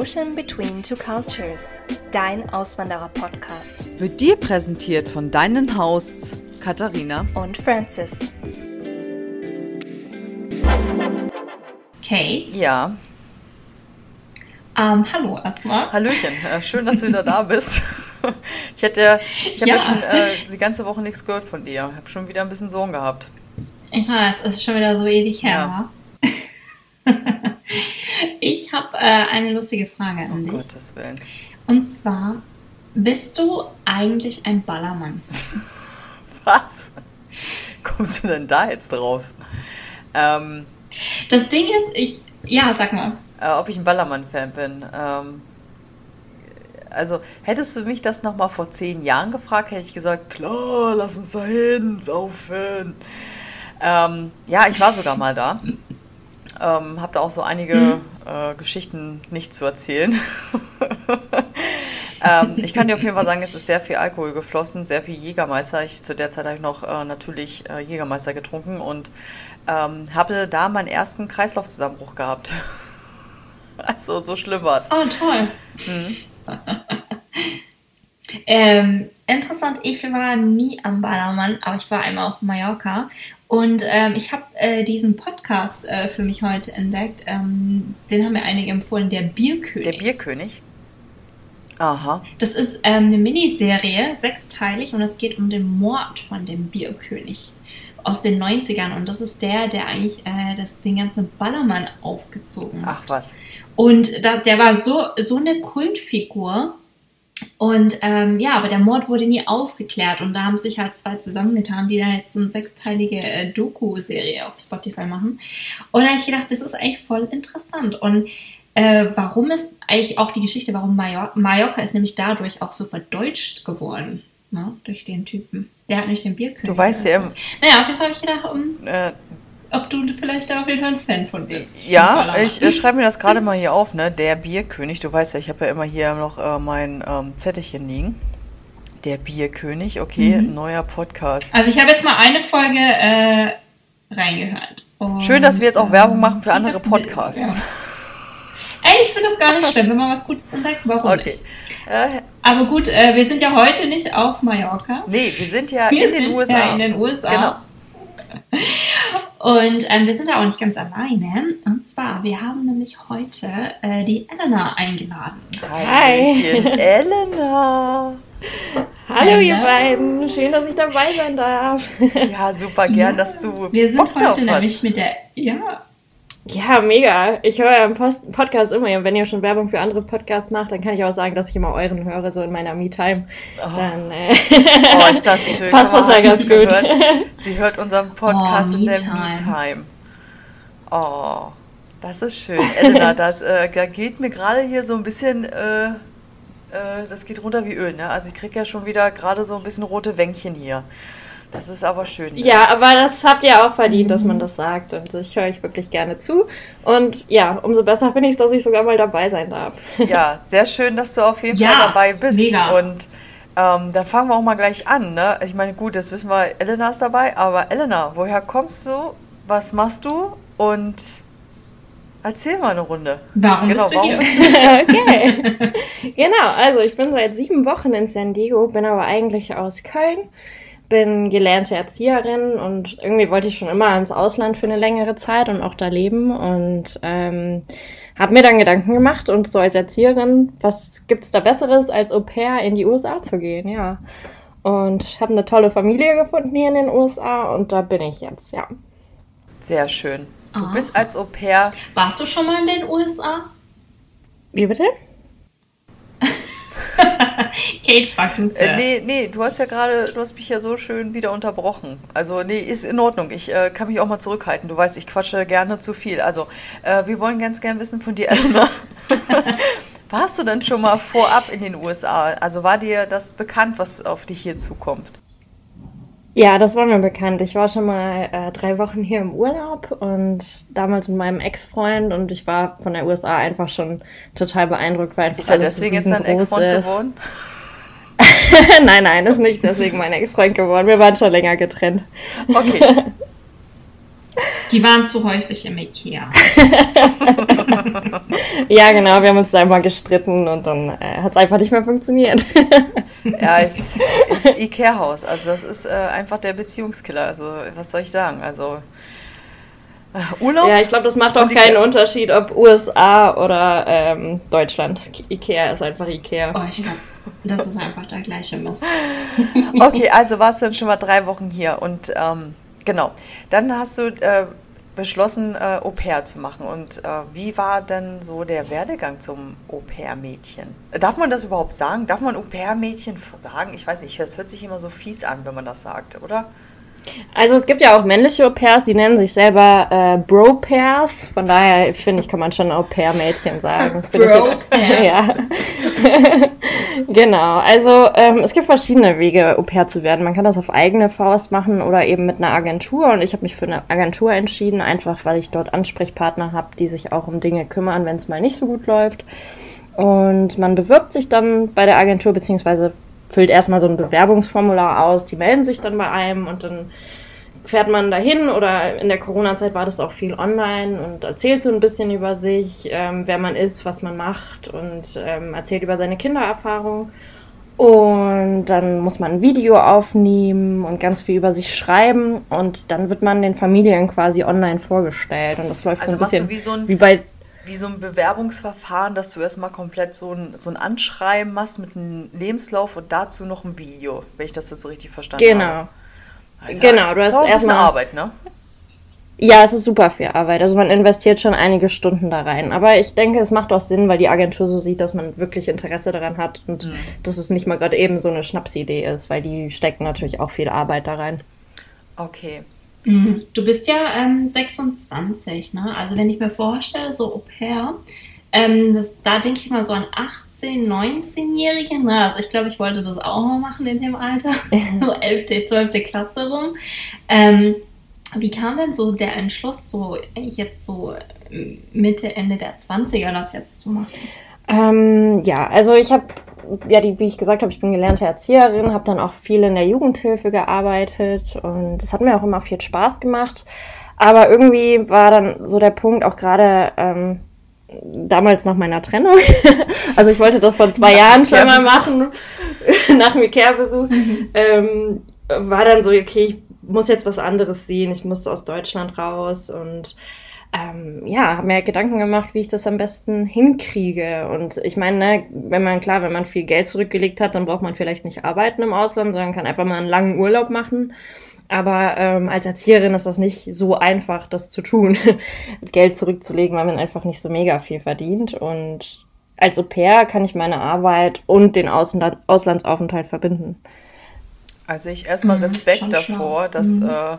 Ocean Between Two Cultures, dein Auswanderer-Podcast. Wird dir präsentiert von deinen Hosts Katharina und Francis. Kate? Ja. Ähm, hallo erstmal. Hallöchen, schön, dass du wieder da bist. Ich hätte, ich habe ja. ja. schon äh, die ganze Woche nichts gehört von dir. Ich habe schon wieder ein bisschen Sorgen gehabt. Ich weiß, es ist schon wieder so ewig her. Ja. ich habe äh, eine lustige Frage an dich. Gottes Willen. Und zwar, bist du eigentlich ein Ballermann? Was? Kommst du denn da jetzt drauf? Ähm, das Ding ist, ich. Ja, sag mal. Äh, ob ich ein Ballermann-Fan bin. Ähm, also hättest du mich das nochmal vor zehn Jahren gefragt, hätte ich gesagt, klar, lass uns da hin, saufen. Ähm, ja, ich war sogar mal da. Ähm, habe da auch so einige mhm. äh, Geschichten nicht zu erzählen. ähm, ich kann dir auf jeden Fall sagen, es ist sehr viel Alkohol geflossen, sehr viel Jägermeister. Ich, zu der Zeit habe ich noch äh, natürlich äh, Jägermeister getrunken und ähm, habe da meinen ersten Kreislaufzusammenbruch gehabt. also so schlimm war es. Oh, toll. Mhm. ähm, interessant, ich war nie am Ballermann, aber ich war einmal auf Mallorca und ähm, ich habe äh, diesen Podcast äh, für mich heute entdeckt. Ähm, den haben mir einige empfohlen, der Bierkönig. Der Bierkönig? Aha. Das ist ähm, eine Miniserie, sechsteilig, und es geht um den Mord von dem Bierkönig aus den 90ern. Und das ist der, der eigentlich äh, das, den ganzen Ballermann aufgezogen hat. Ach was. Und da, der war so, so eine Kultfigur. Und ähm, ja, aber der Mord wurde nie aufgeklärt. Und da haben sich halt zwei zusammengetan, die da jetzt so eine sechsteilige äh, Doku-Serie auf Spotify machen. Und da habe ich gedacht, das ist eigentlich voll interessant. Und äh, warum ist eigentlich auch die Geschichte, warum Mallorca, Mallorca ist nämlich dadurch auch so verdeutscht geworden, ne, durch den Typen. Der hat nicht den Bierkönig. Du weißt ja. Naja, auf jeden Fall habe ich gedacht, um, äh, ob du vielleicht da auf jeden Fall ein Fan von bist. Ja, ich äh, schreibe mir das gerade mal hier auf, ne? Der Bierkönig. Du weißt ja, ich habe ja immer hier noch äh, mein ähm, Zettelchen liegen. Der Bierkönig, okay, mhm. neuer Podcast. Also ich habe jetzt mal eine Folge äh, reingehört. Schön, dass wir jetzt auch Werbung machen für andere Podcasts. Ja. Ey, ich finde das gar nicht schlimm, wenn man was Gutes entdeckt, warum okay. nicht? Äh, Aber gut, äh, wir sind ja heute nicht auf Mallorca. Nee, wir sind ja wir in den USA. Ja in den USA. Genau. Und ähm, wir sind da auch nicht ganz alleine. Und zwar, wir haben nämlich heute äh, die Elena eingeladen. Hi, Elena. Hallo ihr beiden, schön, dass ich dabei sein darf. Ja, super gern, ja, dass du. Wir sind Bock heute nämlich mit der, ja, ja, mega. Ich höre ja im Post Podcast immer, wenn ihr schon Werbung für andere Podcasts macht, dann kann ich auch sagen, dass ich immer euren höre, so in meiner Me-Time. Oh. Dann äh, oh, ist das schön. passt das ja ganz gut. Gehört? Sie hört unseren Podcast oh, in der Me-Time. Oh, das ist schön. Elena, das äh, da geht mir gerade hier so ein bisschen, äh, äh, das geht runter wie Öl. Ne? Also ich kriege ja schon wieder gerade so ein bisschen rote Wänkchen hier. Das ist aber schön. Ja, aber das habt ihr auch verdient, dass man das sagt. Und ich höre euch wirklich gerne zu. Und ja, umso besser finde ich es, dass ich sogar mal dabei sein darf. Ja, sehr schön, dass du auf jeden ja, Fall dabei bist. Mega. Und ähm, dann fangen wir auch mal gleich an. Ne? Ich meine, gut, das wissen wir, Elena ist dabei. Aber Elena, woher kommst du? Was machst du? Und Erzähl mal eine Runde. Warum genau, bist du warum hier? Bist du okay. genau, also ich bin seit sieben Wochen in San Diego, bin aber eigentlich aus Köln bin gelernte Erzieherin und irgendwie wollte ich schon immer ins Ausland für eine längere Zeit und auch da leben und ähm, habe mir dann Gedanken gemacht und so als Erzieherin, was gibt's da Besseres als Au pair in die USA zu gehen, ja. Und habe eine tolle Familie gefunden hier in den USA und da bin ich jetzt, ja. Sehr schön. Du Aha. bist als Au pair. Warst du schon mal in den USA? Wie bitte? Kate äh, Nee, nee, du hast ja gerade, du hast mich ja so schön wieder unterbrochen. Also, nee, ist in Ordnung. Ich äh, kann mich auch mal zurückhalten. Du weißt, ich quatsche gerne zu viel. Also, äh, wir wollen ganz gern wissen von dir, Elena. Warst du denn schon mal vorab in den USA? Also, war dir das bekannt, was auf dich hier zukommt? Ja, das war mir bekannt. Ich war schon mal äh, drei Wochen hier im Urlaub und damals mit meinem Ex-Freund und ich war von der USA einfach schon total beeindruckt, weil einfach Ist er deswegen jetzt dein Ex-Freund geworden? nein, nein, ist nicht deswegen mein Ex-Freund geworden. Wir waren schon länger getrennt. Okay. Die waren zu häufig im Ikea. ja, genau, wir haben uns da einmal gestritten und dann äh, hat es einfach nicht mehr funktioniert. ja, es ist Ikea-Haus. Also das ist äh, einfach der Beziehungskiller. Also was soll ich sagen? Also äh, Urlaub? Ja, ich glaube, das macht auch keinen Unterschied, ob USA oder ähm, Deutschland. Ikea ist einfach Ikea. Oh, ich glaube, das ist einfach der gleiche Mist. okay, also warst du dann schon mal drei Wochen hier und ähm, genau. Dann hast du äh, beschlossen, äh, Au pair zu machen. Und äh, wie war denn so der Werdegang zum Au pair-Mädchen? Darf man das überhaupt sagen? Darf man Au pair-Mädchen sagen? Ich weiß nicht, es hört sich immer so fies an, wenn man das sagt, oder? Also es gibt ja auch männliche Au-pairs, die nennen sich selber äh, Bro-Pairs. Von daher finde ich, kann man schon Au-pair-Mädchen sagen. Bro-Pairs. ja. genau. Also ähm, es gibt verschiedene Wege, Au-pair zu werden. Man kann das auf eigene Faust machen oder eben mit einer Agentur. Und ich habe mich für eine Agentur entschieden, einfach weil ich dort Ansprechpartner habe, die sich auch um Dinge kümmern, wenn es mal nicht so gut läuft. Und man bewirbt sich dann bei der Agentur, beziehungsweise füllt erstmal so ein Bewerbungsformular aus, die melden sich dann bei einem und dann fährt man dahin oder in der Corona-Zeit war das auch viel online und erzählt so ein bisschen über sich, ähm, wer man ist, was man macht und ähm, erzählt über seine Kindererfahrung. Und dann muss man ein Video aufnehmen und ganz viel über sich schreiben und dann wird man den Familien quasi online vorgestellt. Und das läuft also so ein bisschen wie, so ein, wie bei wie so ein Bewerbungsverfahren, dass du erstmal komplett so ein, so ein Anschreiben machst mit einem Lebenslauf und dazu noch ein Video, wenn ich das jetzt so richtig verstanden genau. habe. Also genau, du hast erstmal Arbeit, ne? Ja, es ist super viel Arbeit. Also man investiert schon einige Stunden da rein. Aber ich denke, es macht auch Sinn, weil die Agentur so sieht, dass man wirklich Interesse daran hat und mhm. dass es nicht mal gerade eben so eine Schnapsidee ist, weil die stecken natürlich auch viel Arbeit da rein. Okay. Mhm. Du bist ja ähm, 26, ne? Also wenn ich mir vorstelle, so Au pair, ähm, das, da denke ich mal so an 18, 19-Jährige. Ne? Also ich glaube, ich wollte das auch mal machen in dem Alter, so 11., 12. Klasse rum. Ähm, wie kam denn so der Entschluss, so jetzt so Mitte, Ende der 20er das jetzt zu machen? Ähm, ja, also ich habe ja, die, wie ich gesagt habe, ich bin gelernte Erzieherin, habe dann auch viel in der Jugendhilfe gearbeitet und das hat mir auch immer viel Spaß gemacht. Aber irgendwie war dann so der Punkt, auch gerade ähm, damals nach meiner Trennung, also ich wollte das vor zwei nach Jahren schon mal machen, nach dem Ikea-Besuch, mhm. ähm, war dann so, okay, ich muss jetzt was anderes sehen, ich muss aus Deutschland raus und ähm, ja, habe mir Gedanken gemacht, wie ich das am besten hinkriege. Und ich meine, ne, wenn man, klar, wenn man viel Geld zurückgelegt hat, dann braucht man vielleicht nicht arbeiten im Ausland, sondern kann einfach mal einen langen Urlaub machen. Aber ähm, als Erzieherin ist das nicht so einfach, das zu tun, Geld zurückzulegen, weil man einfach nicht so mega viel verdient. Und als Au pair kann ich meine Arbeit und den Ausland Auslandsaufenthalt verbinden. Also ich erstmal mhm, Respekt mhm, davor, dass mhm. äh,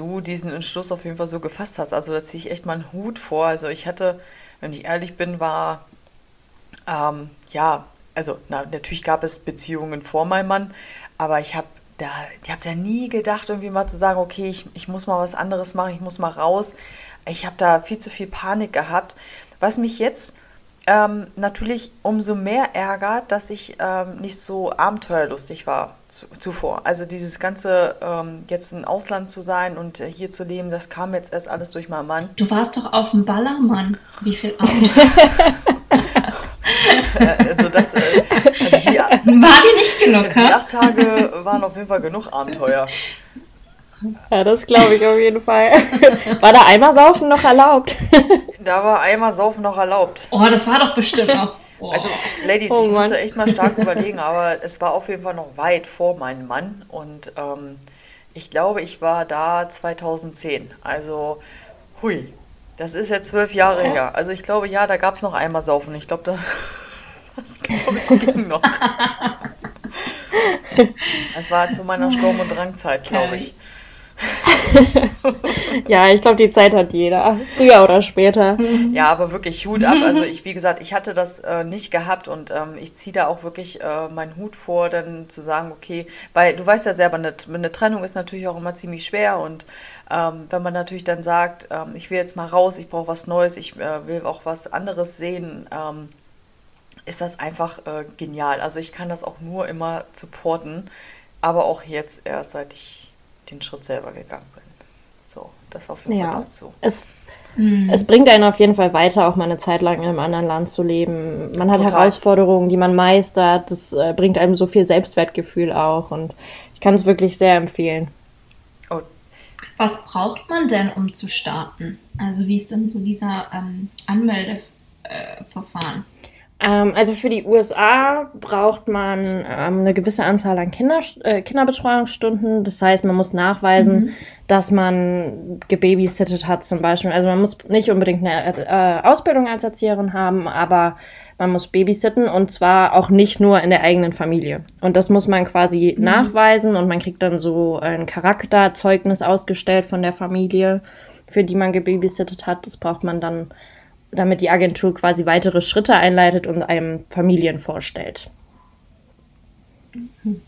du diesen Entschluss auf jeden Fall so gefasst hast. Also da ziehe ich echt mal einen Hut vor. Also ich hatte, wenn ich ehrlich bin, war, ähm, ja, also na, natürlich gab es Beziehungen vor meinem Mann, aber ich habe da, ich habe da nie gedacht, irgendwie mal zu sagen, okay, ich, ich muss mal was anderes machen, ich muss mal raus. Ich habe da viel zu viel Panik gehabt. Was mich jetzt ähm, natürlich umso mehr ärgert, dass ich ähm, nicht so abenteuerlustig war zu, zuvor. Also dieses ganze ähm, jetzt im Ausland zu sein und äh, hier zu leben, das kam jetzt erst alles durch meinen Mann. Du warst doch auf dem Ballermann. Wie viel Abend? also das, äh, also die, war die nicht genug? Die acht Tage waren auf jeden Fall genug Abenteuer. Ja, das glaube ich auf jeden Fall. War da Eimer saufen noch erlaubt? Da war Eimer saufen noch erlaubt. Oh, das war doch bestimmt noch. Oh. Also, Ladies, oh, ich musste echt mal stark überlegen, aber es war auf jeden Fall noch weit vor meinem Mann und ähm, ich glaube, ich war da 2010. Also, hui, das ist ja zwölf Jahre oh. her. Also, ich glaube, ja, da gab es noch Eimer saufen. Ich glaube, da, das glaube ich ging noch. Das war zu meiner Sturm- und Drangzeit, glaube ich. ja, ich glaube, die Zeit hat jeder. Früher oder später. Ja, aber wirklich Hut ab. Also ich, wie gesagt, ich hatte das äh, nicht gehabt und ähm, ich ziehe da auch wirklich äh, meinen Hut vor, dann zu sagen, okay, weil du weißt ja selber, eine, eine Trennung ist natürlich auch immer ziemlich schwer und ähm, wenn man natürlich dann sagt, ähm, ich will jetzt mal raus, ich brauche was Neues, ich äh, will auch was anderes sehen, ähm, ist das einfach äh, genial. Also ich kann das auch nur immer supporten, aber auch jetzt erst, seit ich den Schritt selber gegangen bin. So, das auf jeden Ja. Fall dazu. Es, es bringt einen auf jeden Fall weiter, auch mal eine Zeit lang in einem anderen Land zu leben. Man hat Total. Herausforderungen, die man meistert. Das äh, bringt einem so viel Selbstwertgefühl auch. Und ich kann es wirklich sehr empfehlen. Oh, Was braucht man denn, um zu starten? Also wie ist denn so dieser ähm, Anmeldeverfahren? Ähm, also für die USA braucht man ähm, eine gewisse Anzahl an Kinder, äh, Kinderbetreuungsstunden. Das heißt, man muss nachweisen, dass man gebabysittet hat zum Beispiel. Also man muss nicht unbedingt eine äh, Ausbildung als Erzieherin haben, aber man muss babysitten und zwar auch nicht nur in der eigenen Familie. Und das muss man quasi nachweisen und man kriegt dann so ein Charakterzeugnis ausgestellt von der Familie, für die man gebabysittet hat. Das braucht man dann damit die Agentur quasi weitere Schritte einleitet und einem Familien vorstellt.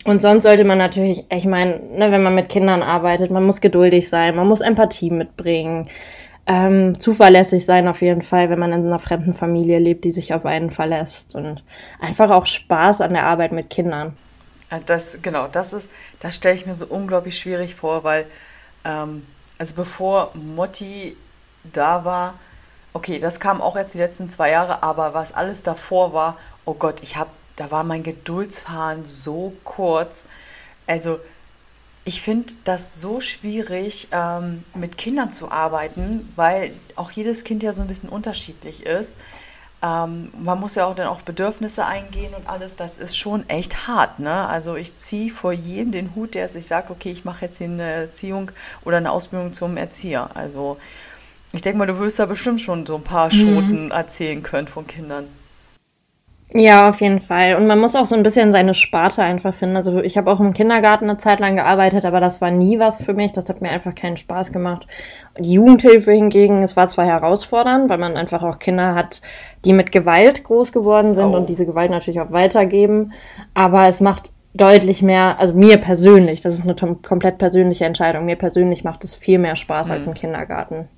Und sonst sollte man natürlich, ich meine, ne, wenn man mit Kindern arbeitet, man muss geduldig sein, man muss Empathie mitbringen, ähm, zuverlässig sein auf jeden Fall, wenn man in einer fremden Familie lebt, die sich auf einen verlässt und einfach auch Spaß an der Arbeit mit Kindern. Ja, Das, genau, das ist, das stelle ich mir so unglaublich schwierig vor, weil, ähm, also bevor Motti da war, okay, das kam auch erst die letzten zwei Jahre, aber was alles davor war, oh Gott, ich habe, da war mein Geduldsfahren so kurz. Also, ich finde das so schwierig, ähm, mit Kindern zu arbeiten, weil auch jedes Kind ja so ein bisschen unterschiedlich ist. Ähm, man muss ja auch dann auch Bedürfnisse eingehen und alles. Das ist schon echt hart, ne? Also ich ziehe vor jedem den Hut, der sich sagt, okay, ich mache jetzt hier eine Erziehung oder eine Ausbildung zum Erzieher. Also ich denke mal, du wirst da bestimmt schon so ein paar Schoten erzählen können von Kindern. Ja, auf jeden Fall. Und man muss auch so ein bisschen seine Sparte einfach finden. Also ich habe auch im Kindergarten eine Zeit lang gearbeitet, aber das war nie was für mich. Das hat mir einfach keinen Spaß gemacht. Die Jugendhilfe hingegen, es war zwar herausfordernd, weil man einfach auch Kinder hat, die mit Gewalt groß geworden sind Oh. und diese Gewalt natürlich auch weitergeben. Aber es macht deutlich mehr, also mir persönlich, das ist eine komplett persönliche Entscheidung. Mir persönlich macht es viel mehr Spaß als im Kindergarten.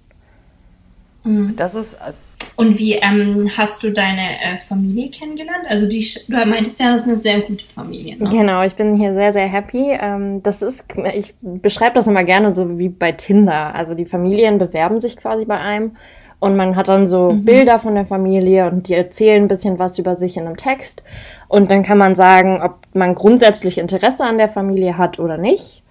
Das ist, also, Und wie ähm, hast du deine äh, Familie kennengelernt? Also die, du meintest ja, das ist eine sehr gute Familie. Ne? Genau, ich bin hier sehr, sehr happy. Ähm, das ist, ich beschreibe das immer gerne so wie bei Tinder. Also die Familien bewerben sich quasi bei einem und man hat dann so Bilder von der Familie und die erzählen ein bisschen was über sich in einem Text. Und dann kann man sagen, ob man grundsätzlich Interesse an der Familie hat oder nicht.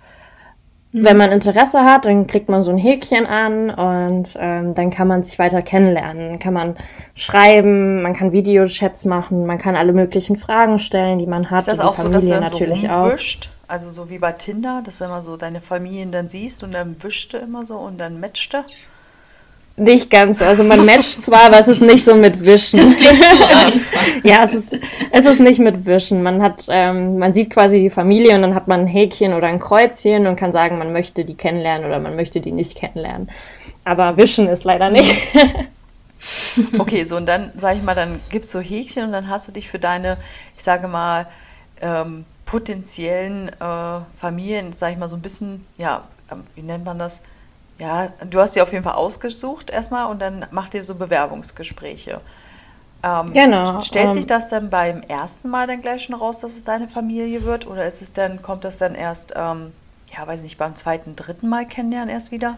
Wenn man Interesse hat, dann klickt man so ein Häkchen an und ähm, dann kann man sich weiter kennenlernen. Dann kann man schreiben, man kann Videochats machen, man kann alle möglichen Fragen stellen, die man hat. ist das auch so, dass du dann so natürlich auch. Also so wie bei Tinder, dass du immer so deine Familien dann siehst und dann wischte immer so und dann matchte? Nicht ganz. Also man matcht zwar, aber es ist nicht so mit Wischen. ja, es ist, es ist nicht mit Wischen. Man hat, ähm, man sieht quasi die Familie und dann hat man ein Häkchen oder ein Kreuzchen und kann sagen, man möchte die kennenlernen oder man möchte die nicht kennenlernen. Aber Wischen ist leider nicht. Okay, so und dann, sag ich mal, dann gibt's so Häkchen und dann hast du dich für deine, ich sage mal, ähm, potenziellen äh, Familien, sag ich mal, so ein bisschen, ja, ähm, wie nennt man das? Ja, du hast sie auf jeden Fall ausgesucht erstmal und dann macht ihr so Bewerbungsgespräche. Ähm, Genau, Stellt ähm, sich das dann beim ersten Mal dann gleich schon raus, dass es deine Familie wird? Oder ist es dann, kommt das dann erst, ähm, ja, weiß nicht, beim zweiten, dritten Mal kennenlernen erst wieder?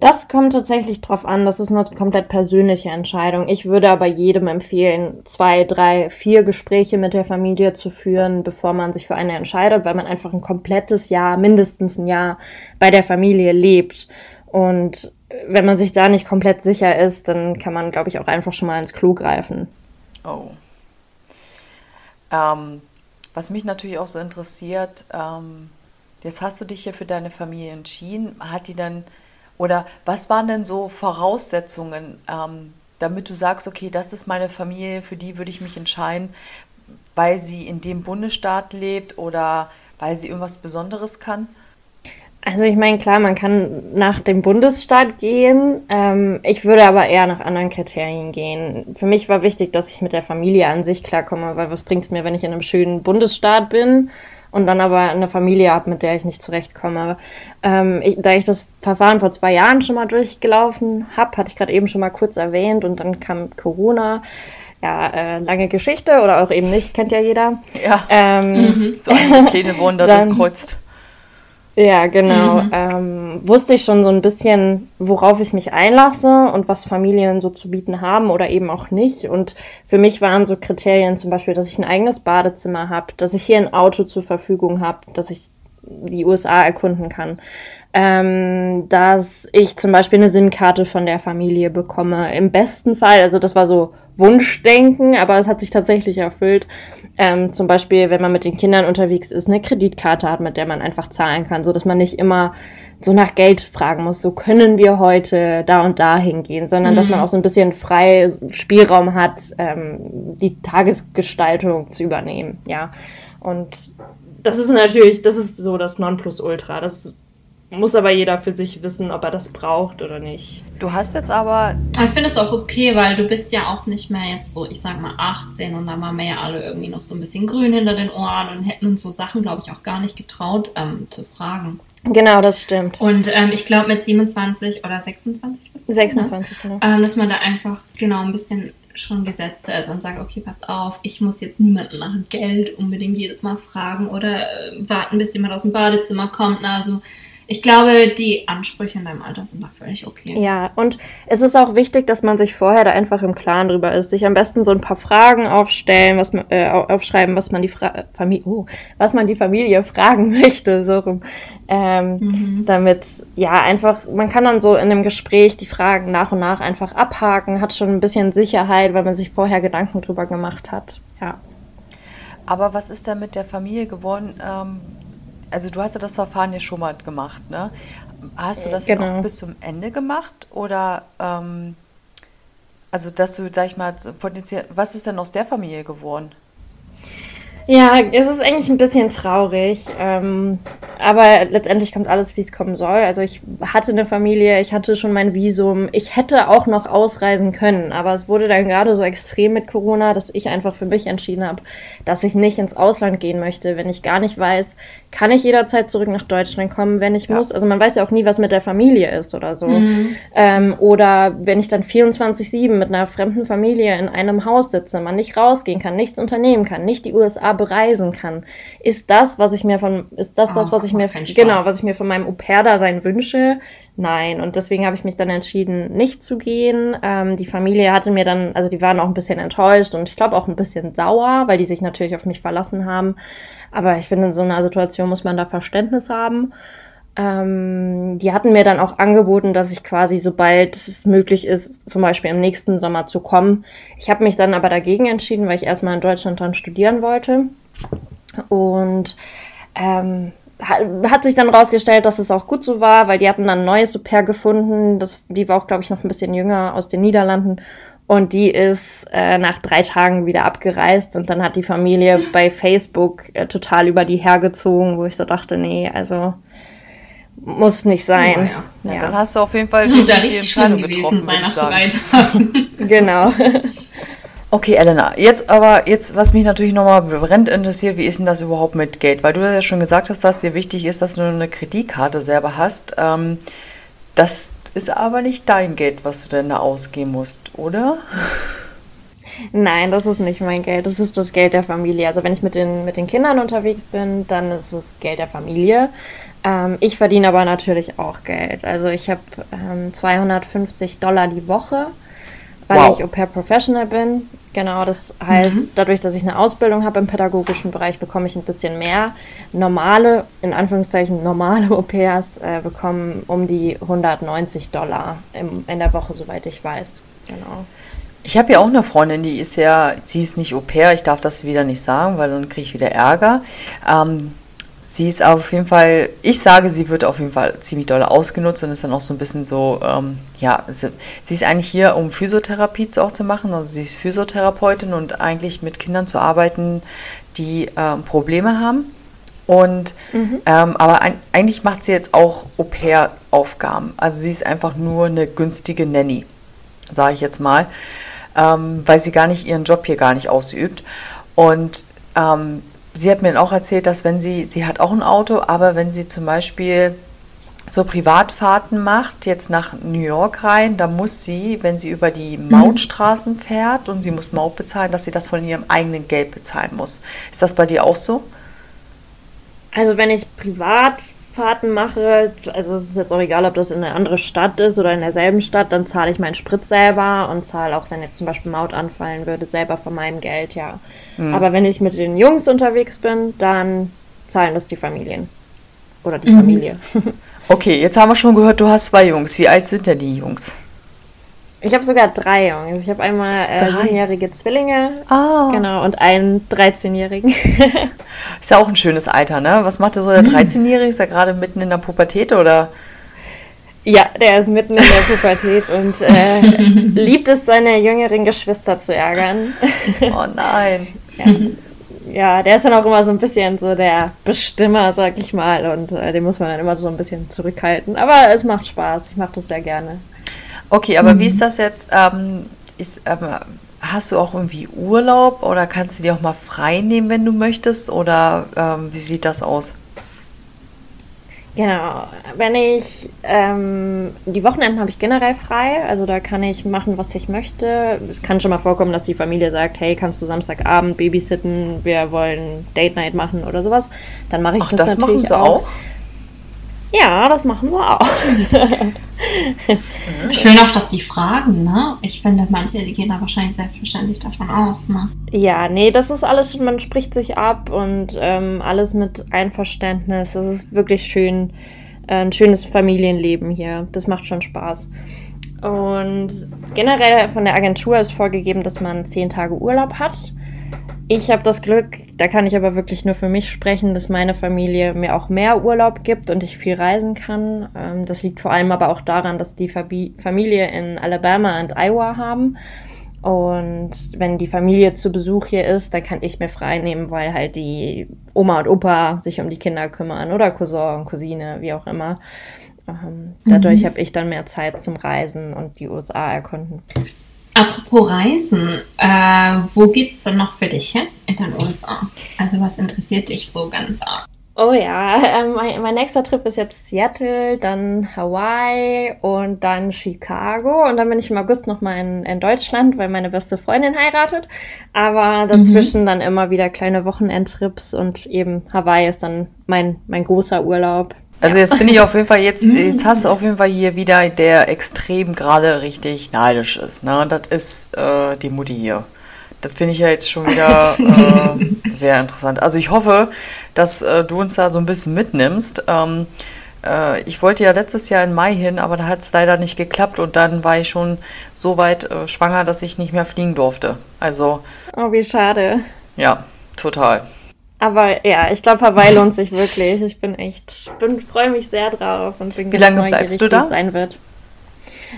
Das kommt tatsächlich drauf an. Das ist eine komplett persönliche Entscheidung. Ich würde aber jedem empfehlen, zwei, drei, vier Gespräche mit der Familie zu führen, bevor man sich für eine entscheidet, weil man einfach ein komplettes Jahr, mindestens ein Jahr bei der Familie lebt. Und wenn man sich da nicht komplett sicher ist, dann kann man, glaube ich, auch einfach schon mal ins Klo greifen. Oh. Ähm, was mich natürlich auch so interessiert, ähm, jetzt hast du dich ja für deine Familie entschieden. Hat die dann, oder was waren denn so Voraussetzungen, ähm, damit du sagst, okay, das ist meine Familie, für die würde ich mich entscheiden, weil sie in dem Bundesstaat lebt oder weil sie irgendwas Besonderes kann? Also ich meine, klar, man kann nach dem Bundesstaat gehen. Ähm, ich würde aber eher nach anderen Kriterien gehen. Für mich war wichtig, dass ich mit der Familie an sich klarkomme, weil was bringt es mir, wenn ich in einem schönen Bundesstaat bin und dann aber eine Familie habe, mit der ich nicht zurechtkomme. Ähm, ich, da ich das Verfahren vor zwei Jahren schon mal durchgelaufen habe, hatte ich gerade eben schon mal kurz erwähnt und dann kam Corona. Ja, äh, lange Geschichte oder auch eben nicht, kennt ja jeder. Ja, Ähm, so einige Pläne wurden da durchkreuzt. Ja, genau. Mhm. Ähm, wusste ich schon so ein bisschen, worauf ich mich einlasse und was Familien so zu bieten haben oder eben auch nicht. Und für mich waren so Kriterien zum Beispiel, dass ich ein eigenes Badezimmer habe, dass ich hier ein Auto zur Verfügung habe, dass ich die USA erkunden kann. Ähm, dass ich zum Beispiel eine SIM-Karte von der Familie bekomme. Im besten Fall, also das war so Wunschdenken, aber es hat sich tatsächlich erfüllt. Ähm, zum Beispiel, wenn man mit den Kindern unterwegs ist, eine Kreditkarte hat, mit der man einfach zahlen kann, so dass man nicht immer so nach Geld fragen muss, so können wir heute da und da hingehen, sondern mhm. dass man mhm. auch so ein bisschen frei Spielraum hat, ähm, die Tagesgestaltung zu übernehmen, ja. Und das ist natürlich, das ist so das Nonplusultra. Das muss aber jeder für sich wissen, ob er das braucht oder nicht. Du hast jetzt aber. Ich finde es auch okay, weil du bist ja auch nicht mehr jetzt so, ich sag mal 18 und da waren wir ja alle irgendwie noch so ein bisschen grün hinter den Ohren und hätten uns so Sachen, glaube ich, auch gar nicht getraut ähm, zu fragen. Genau, das stimmt. Und ähm, ich glaube mit 27 oder 26 bist du, 26, ne? genau. Ähm, dass man da einfach genau ein bisschen schon Gesetze ist und sagt, okay, pass auf, ich muss jetzt niemanden nach Geld unbedingt jedes Mal fragen oder äh, warten, bis jemand aus dem Badezimmer kommt. Na, also ich glaube, die Ansprüche in deinem Alter sind da völlig okay. Ja, und es ist auch wichtig, dass man sich vorher da einfach im Klaren drüber ist. Sich am besten so ein paar Fragen aufstellen, was man, äh, aufschreiben, was man die Fra Familie, oh, was man die Familie fragen möchte, so rum. Ähm, mhm. Damit, ja, einfach, man kann dann so in einem Gespräch die Fragen nach und nach einfach abhaken, hat schon ein bisschen Sicherheit, weil man sich vorher Gedanken drüber gemacht hat. Ja. Aber was ist da mit der Familie geworden? Ähm also du hast ja das Verfahren ja schon mal gemacht, ne? Hast du das genau. auch bis zum Ende gemacht oder ähm, also dass du, sag ich mal, potenziell, was ist denn aus der Familie geworden? Ja, es ist eigentlich ein bisschen traurig, ähm, aber letztendlich kommt alles, wie es kommen soll. Also ich hatte eine Familie, ich hatte schon mein Visum, ich hätte auch noch ausreisen können, aber es wurde dann gerade so extrem mit Corona, dass ich einfach für mich entschieden habe, dass ich nicht ins Ausland gehen möchte, wenn ich gar nicht weiß, kann ich jederzeit zurück nach Deutschland kommen, wenn ich ja. muss. Also man weiß ja auch nie, was mit der Familie ist oder so. Mhm. Ähm, oder wenn ich dann 24-7 mit einer fremden Familie in einem Haus sitze, man nicht rausgehen kann, nichts unternehmen kann, nicht die USA bereisen kann. Ist das, was ich mir von, ist das oh, das, was ich mir, genau, was ich mir von meinem Au-pair-Dasein wünsche? Nein. Und deswegen habe ich mich dann entschieden, nicht zu gehen. Ähm, die Familie hatte mir dann, also die waren auch ein bisschen enttäuscht und ich glaube auch ein bisschen sauer, weil die sich natürlich auf mich verlassen haben. Aber ich finde, in so einer Situation muss man da Verständnis haben. Ähm, die hatten mir dann auch angeboten, dass ich quasi, sobald es möglich ist, zum Beispiel im nächsten Sommer zu kommen. Ich habe mich dann aber dagegen entschieden, weil ich erstmal in Deutschland dann studieren wollte. Und ähm, hat sich dann rausgestellt, dass es auch gut so war, weil die hatten dann ein neues Au-pair gefunden. Das, die war auch, glaube ich, noch ein bisschen jünger aus den Niederlanden. Und die ist äh, nach drei Tagen wieder abgereist und dann hat die Familie bei Facebook äh, total über die hergezogen, wo ich so dachte, nee, also muss nicht sein. Oh, ja. Ja, ja. Dann hast du auf jeden Fall die richtige Entscheidung getroffen, sein nach drei Tagen. genau. Okay, Elena, jetzt aber, jetzt, was mich natürlich nochmal brennend interessiert, wie ist denn das überhaupt mit Geld? Weil du ja schon gesagt hast, dass dir wichtig ist, dass du eine Kreditkarte selber hast. Ähm, das ist aber nicht dein Geld, was du denn da ausgeben musst, oder? Nein, das ist nicht mein Geld. Das ist das Geld der Familie. Also wenn ich mit den, mit den Kindern unterwegs bin, dann ist es Geld der Familie. Ähm, ich verdiene aber natürlich auch Geld. Also ich habe ähm, 250 Dollar die Woche weil wow. ich Au pair Professional bin. Genau, das heißt, mhm. dadurch, dass ich eine Ausbildung habe im pädagogischen Bereich, bekomme ich ein bisschen mehr. Normale, in Anführungszeichen normale Au pairs äh, bekommen um die 190 Dollar im, in der Woche, soweit ich weiß. Genau. Ich habe ja auch eine Freundin, die ist ja, sie ist nicht Au pair, ich darf das wieder nicht sagen, weil dann kriege ich wieder Ärger. Ähm, sie ist auf jeden Fall, ich sage, sie wird auf jeden Fall ziemlich doll ausgenutzt und ist dann auch so ein bisschen so, ähm, ja, sie, sie, ist eigentlich hier, um Physiotherapie auch zu machen. Also sie ist Physiotherapeutin und eigentlich mit Kindern zu arbeiten, die ähm, Probleme haben. Und mhm. ähm, aber ein, eigentlich macht sie jetzt auch Au-pair-Aufgaben. Also sie ist einfach nur eine günstige Nanny, sage ich jetzt mal, ähm, weil sie gar nicht ihren Job hier gar nicht ausübt. Und ähm, sie hat mir dann auch erzählt, dass wenn sie, sie hat auch ein Auto, aber wenn sie zum Beispiel so Privatfahrten macht, jetzt nach New York rein, da muss sie, wenn sie über die mhm. Mautstraßen fährt und sie muss Maut bezahlen, dass sie das von ihrem eigenen Geld bezahlen muss. Ist das bei dir auch so? Also wenn ich privat Fahrten mache, also es ist jetzt auch egal, ob das in eine andere Stadt ist oder in derselben Stadt, dann zahle ich meinen Sprit selber und zahle auch, wenn jetzt zum Beispiel Maut anfallen würde, selber von meinem Geld, ja. Mhm. Aber wenn ich mit den Jungs unterwegs bin, dann zahlen das die Familien. Oder die mhm. Familie. Okay, jetzt haben wir schon gehört, du hast zwei Jungs. Wie alt sind denn die Jungs? Ich habe sogar drei Jungs. Ich habe einmal äh, siebenjährige Zwillinge ah. genau, und einen 13-jährigen. ist ja auch ein schönes Alter, ne? Was macht so der 13-Jährige? Mhm. Ist er gerade mitten in der Pubertät oder? Ja, der ist mitten in der Pubertät und äh, liebt es, seine jüngeren Geschwister zu ärgern. Oh nein. ja. ja. der ist dann auch immer so ein bisschen so der Bestimmer, sag ich mal. Und äh, den muss man dann immer so ein bisschen zurückhalten. Aber es macht Spaß. Ich mache das sehr gerne. Okay, aber mhm. wie ist das jetzt? Ähm, ist, ähm, hast du auch irgendwie Urlaub oder kannst du dir auch mal frei nehmen, wenn du möchtest? Oder ähm, wie sieht das aus? Genau, wenn ich ähm, die Wochenenden habe ich generell frei, also da kann ich machen, was ich möchte. Es kann schon mal vorkommen, dass die Familie sagt, hey, kannst du Samstagabend babysitten, wir wollen Date Night machen oder sowas. Dann mache ich Ach, das, das natürlich machen sie auch. auch. Ja, das machen wir auch. Schön auch, dass die fragen, ne? Ich finde, manche die gehen da wahrscheinlich selbstverständlich davon aus, ne? Ja, nee, das ist alles, man spricht sich ab und ähm, alles mit Einverständnis. Das ist wirklich schön, äh, ein schönes Familienleben hier. Das macht schon Spaß. Und generell von der Agentur ist vorgegeben, dass man zehn Tage Urlaub hat. Ich habe das Glück, da kann ich aber wirklich nur für mich sprechen, dass meine Familie mir auch mehr Urlaub gibt und ich viel reisen kann. Ähm, das liegt vor allem aber auch daran, dass die Familie in Alabama und Iowa haben. Und wenn die Familie zu Besuch hier ist, dann kann ich mir frei nehmen, weil halt die Oma und Opa sich um die Kinder kümmern oder Cousin und Cousine, wie auch immer. Ähm, dadurch mhm. habe ich dann mehr Zeit zum Reisen und die USA erkunden. Apropos Reisen, äh, wo geht's denn noch für dich hin in den USA? Also was interessiert dich so ganz arg? Oh ja, äh, mein, mein, nächster Trip ist jetzt Seattle, dann Hawaii und dann Chicago. Und dann bin ich im August nochmal in, in Deutschland, weil meine beste Freundin heiratet. Aber dazwischen mhm. dann immer wieder kleine Wochenendtrips und eben Hawaii ist dann mein, mein großer Urlaub. Also jetzt bin ich auf jeden Fall jetzt, jetzt hast du auf jeden Fall hier wieder, der extrem gerade richtig neidisch ist. Ne? Das ist äh, die Mutti hier. Das finde ich ja jetzt schon wieder äh, sehr interessant. Also ich hoffe, dass äh, du uns da so ein bisschen mitnimmst. Ähm, äh, ich wollte ja letztes Jahr im Mai hin, aber da hat es leider nicht geklappt und dann war ich schon so weit äh, schwanger, dass ich nicht mehr fliegen durfte. Also. Oh, wie schade. Ja, total. Aber ja, ich glaube, Hawaii lohnt sich wirklich. Ich bin echt, bin, freue mich sehr drauf und bin wie ganz lange bleibst du da? sein wird.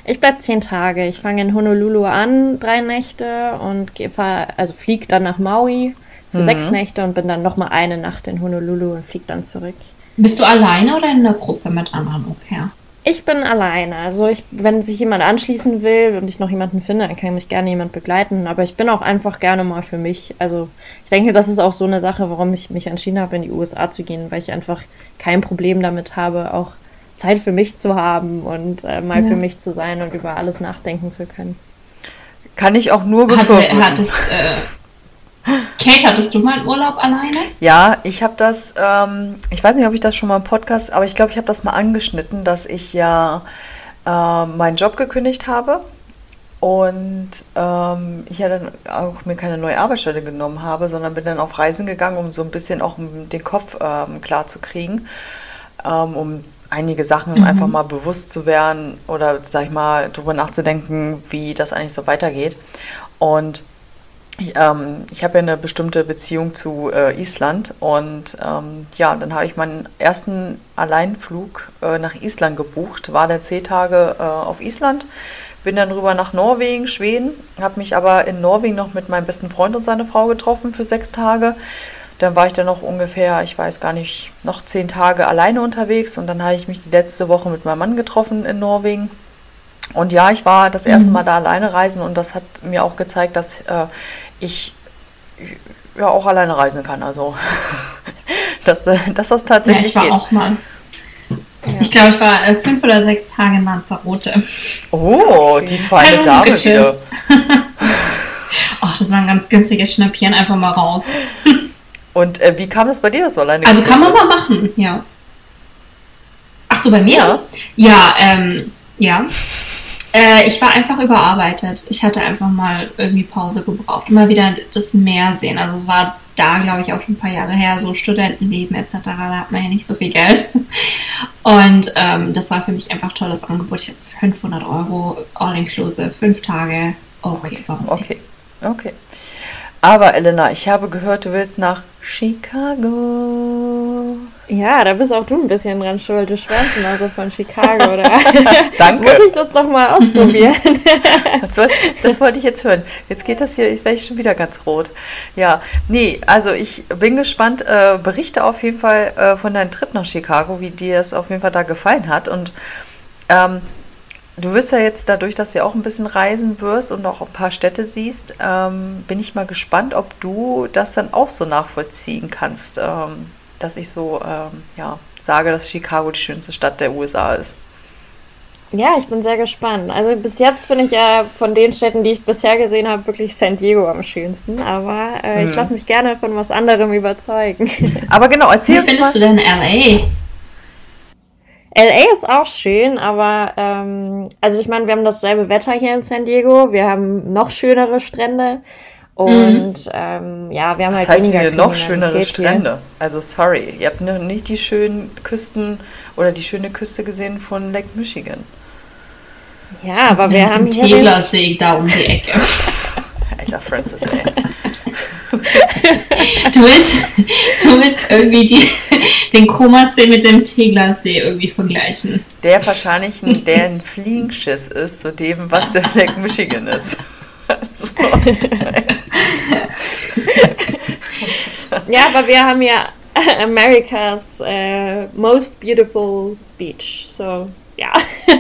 Ich bleibe zehn Tage. Ich fange in Honolulu an, drei Nächte und fahr, also fliege dann nach Maui für mhm. sechs Nächte und bin dann nochmal eine Nacht in Honolulu und fliege dann zurück. Bist du alleine oder in der Gruppe mit anderen Au pair? Ich bin alleine. Also ich, wenn sich jemand anschließen will und ich noch jemanden finde, dann kann mich gerne jemand begleiten. Aber ich bin auch einfach gerne mal für mich. Also ich denke, das ist auch so eine Sache, warum ich mich entschieden habe, in die USA zu gehen, weil ich einfach kein Problem damit habe, auch Zeit für mich zu haben und äh, mal ja. für mich zu sein und über alles nachdenken zu können. Kann ich auch nur befürworten. Hatte, hat es, äh, Kate, hattest du mal einen Urlaub alleine? Ja, ich habe das, ähm, ich weiß nicht, ob ich das schon mal im Podcast, aber ich glaube, ich habe das mal angeschnitten, dass ich ja äh, meinen Job gekündigt habe und ähm, ich ja dann auch mir keine neue Arbeitsstelle genommen habe, sondern bin dann auf Reisen gegangen, um so ein bisschen auch den Kopf ähm, klar zu kriegen, ähm, um einige Sachen mhm. einfach mal bewusst zu werden oder, sag ich mal, darüber nachzudenken, wie das eigentlich so weitergeht. Und ich, ähm, ich habe ja eine bestimmte Beziehung zu äh, Island und ähm, ja, dann habe ich meinen ersten Alleinflug äh, nach Island gebucht, war der zehn Tage äh, auf Island, bin dann rüber nach Norwegen, Schweden, habe mich aber in Norwegen noch mit meinem besten Freund und seiner Frau getroffen für sechs Tage. Dann war ich dann noch ungefähr, ich weiß gar nicht, noch zehn Tage alleine unterwegs und dann habe ich mich die letzte Woche mit meinem Mann getroffen in Norwegen. Und ja, ich war das erste mhm. Mal da alleine reisen und das hat mir auch gezeigt, dass äh, ich ja auch alleine reisen kann. Also, dass, dass das tatsächlich ja, ich war geht. auch mal. Ja. Ich glaube, ich war äh, fünf oder sechs Tage in Lanzarote. Oh, okay. die feine Dame wieder. oh, das war ein ganz günstiges Schnäppchen, einfach mal raus. Und äh, wie kam das bei dir, dass du alleine Also kann man mal machen, ja. Ach so, bei mir? Ja, ähm, ja. Äh, ich war einfach überarbeitet. Ich hatte einfach mal irgendwie Pause gebraucht. Mal wieder das Meer sehen. Also es war da, glaube ich, auch schon ein paar Jahre her, so Studentenleben etc. Da hat man ja nicht so viel Geld. Und ähm, das war für mich einfach ein tolles Angebot. Ich habe 500 Euro all-inclusive, fünf Tage. Okay, warum Okay, okay. Aber Elena, ich habe gehört, du willst nach Chicago. Ja, da bist auch du ein bisschen dran schuld. Du schwärmst immer so von Chicago, oder? Danke. Muss ich das doch mal ausprobieren? Das, wollte- das wollte ich jetzt hören. Jetzt geht das hier, ich werde schon wieder ganz rot. Ja, nee, also ich bin gespannt. Äh, berichte auf jeden Fall äh, von deinem Trip nach Chicago, wie dir es auf jeden Fall da gefallen hat. Und ähm, du wirst ja jetzt dadurch, dass du ja auch ein bisschen reisen wirst und auch ein paar Städte siehst, ähm, bin ich mal gespannt, ob du das dann auch so nachvollziehen kannst, ähm, dass ich so ähm, ja, sage, dass Chicago die schönste Stadt der USA ist. Ja, ich bin sehr gespannt. Also bis jetzt finde ich ja von den Städten, die ich bisher gesehen habe, wirklich San Diego am schönsten. Aber äh, ich Mhm. lasse mich gerne von was anderem überzeugen. Aber genau, Wie erzähl uns mal. findest du denn LA? LA ist auch schön, aber ähm, also ich meine, wir haben dasselbe Wetter hier in San Diego. Wir haben noch schönere Strände. Und ähm, ja, wir haben Was halt heißt weniger hier noch schönere Kriminalität hier. Strände? Also sorry, ihr habt noch nicht die schönen Küsten oder die schöne Küste gesehen von Lake Michigan. Ja, aber wir haben den hier Teglersee da um die Ecke. Alter Francis, ey. Du willst, du willst irgendwie die, den Komasee mit dem Teglersee irgendwie vergleichen. Der wahrscheinlich ein, der ein Fliegenschiss ist zu dem, was der Lake Michigan ist. So. ja, aber wir haben ja America's äh, most beautiful beach. So, ja.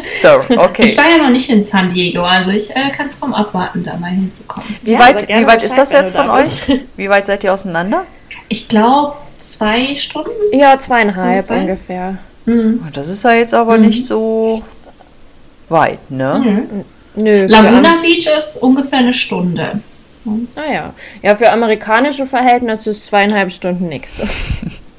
So, okay. Ich war ja noch nicht in San Diego, also ich äh, kann es kaum abwarten, da mal hinzukommen. Wie Ja, weit, wie weit ist das jetzt von da euch? Wie weit seid ihr auseinander? Ich glaube zwei Stunden. Ja, zweieinhalb Ungefähr? ungefähr. Hm. Das ist ja jetzt aber nicht so weit, ne? Mhm. Nö. Laguna Beach ist ungefähr eine Stunde. Ah ja. Ja, für amerikanische Verhältnisse ist zweieinhalb Stunden nichts.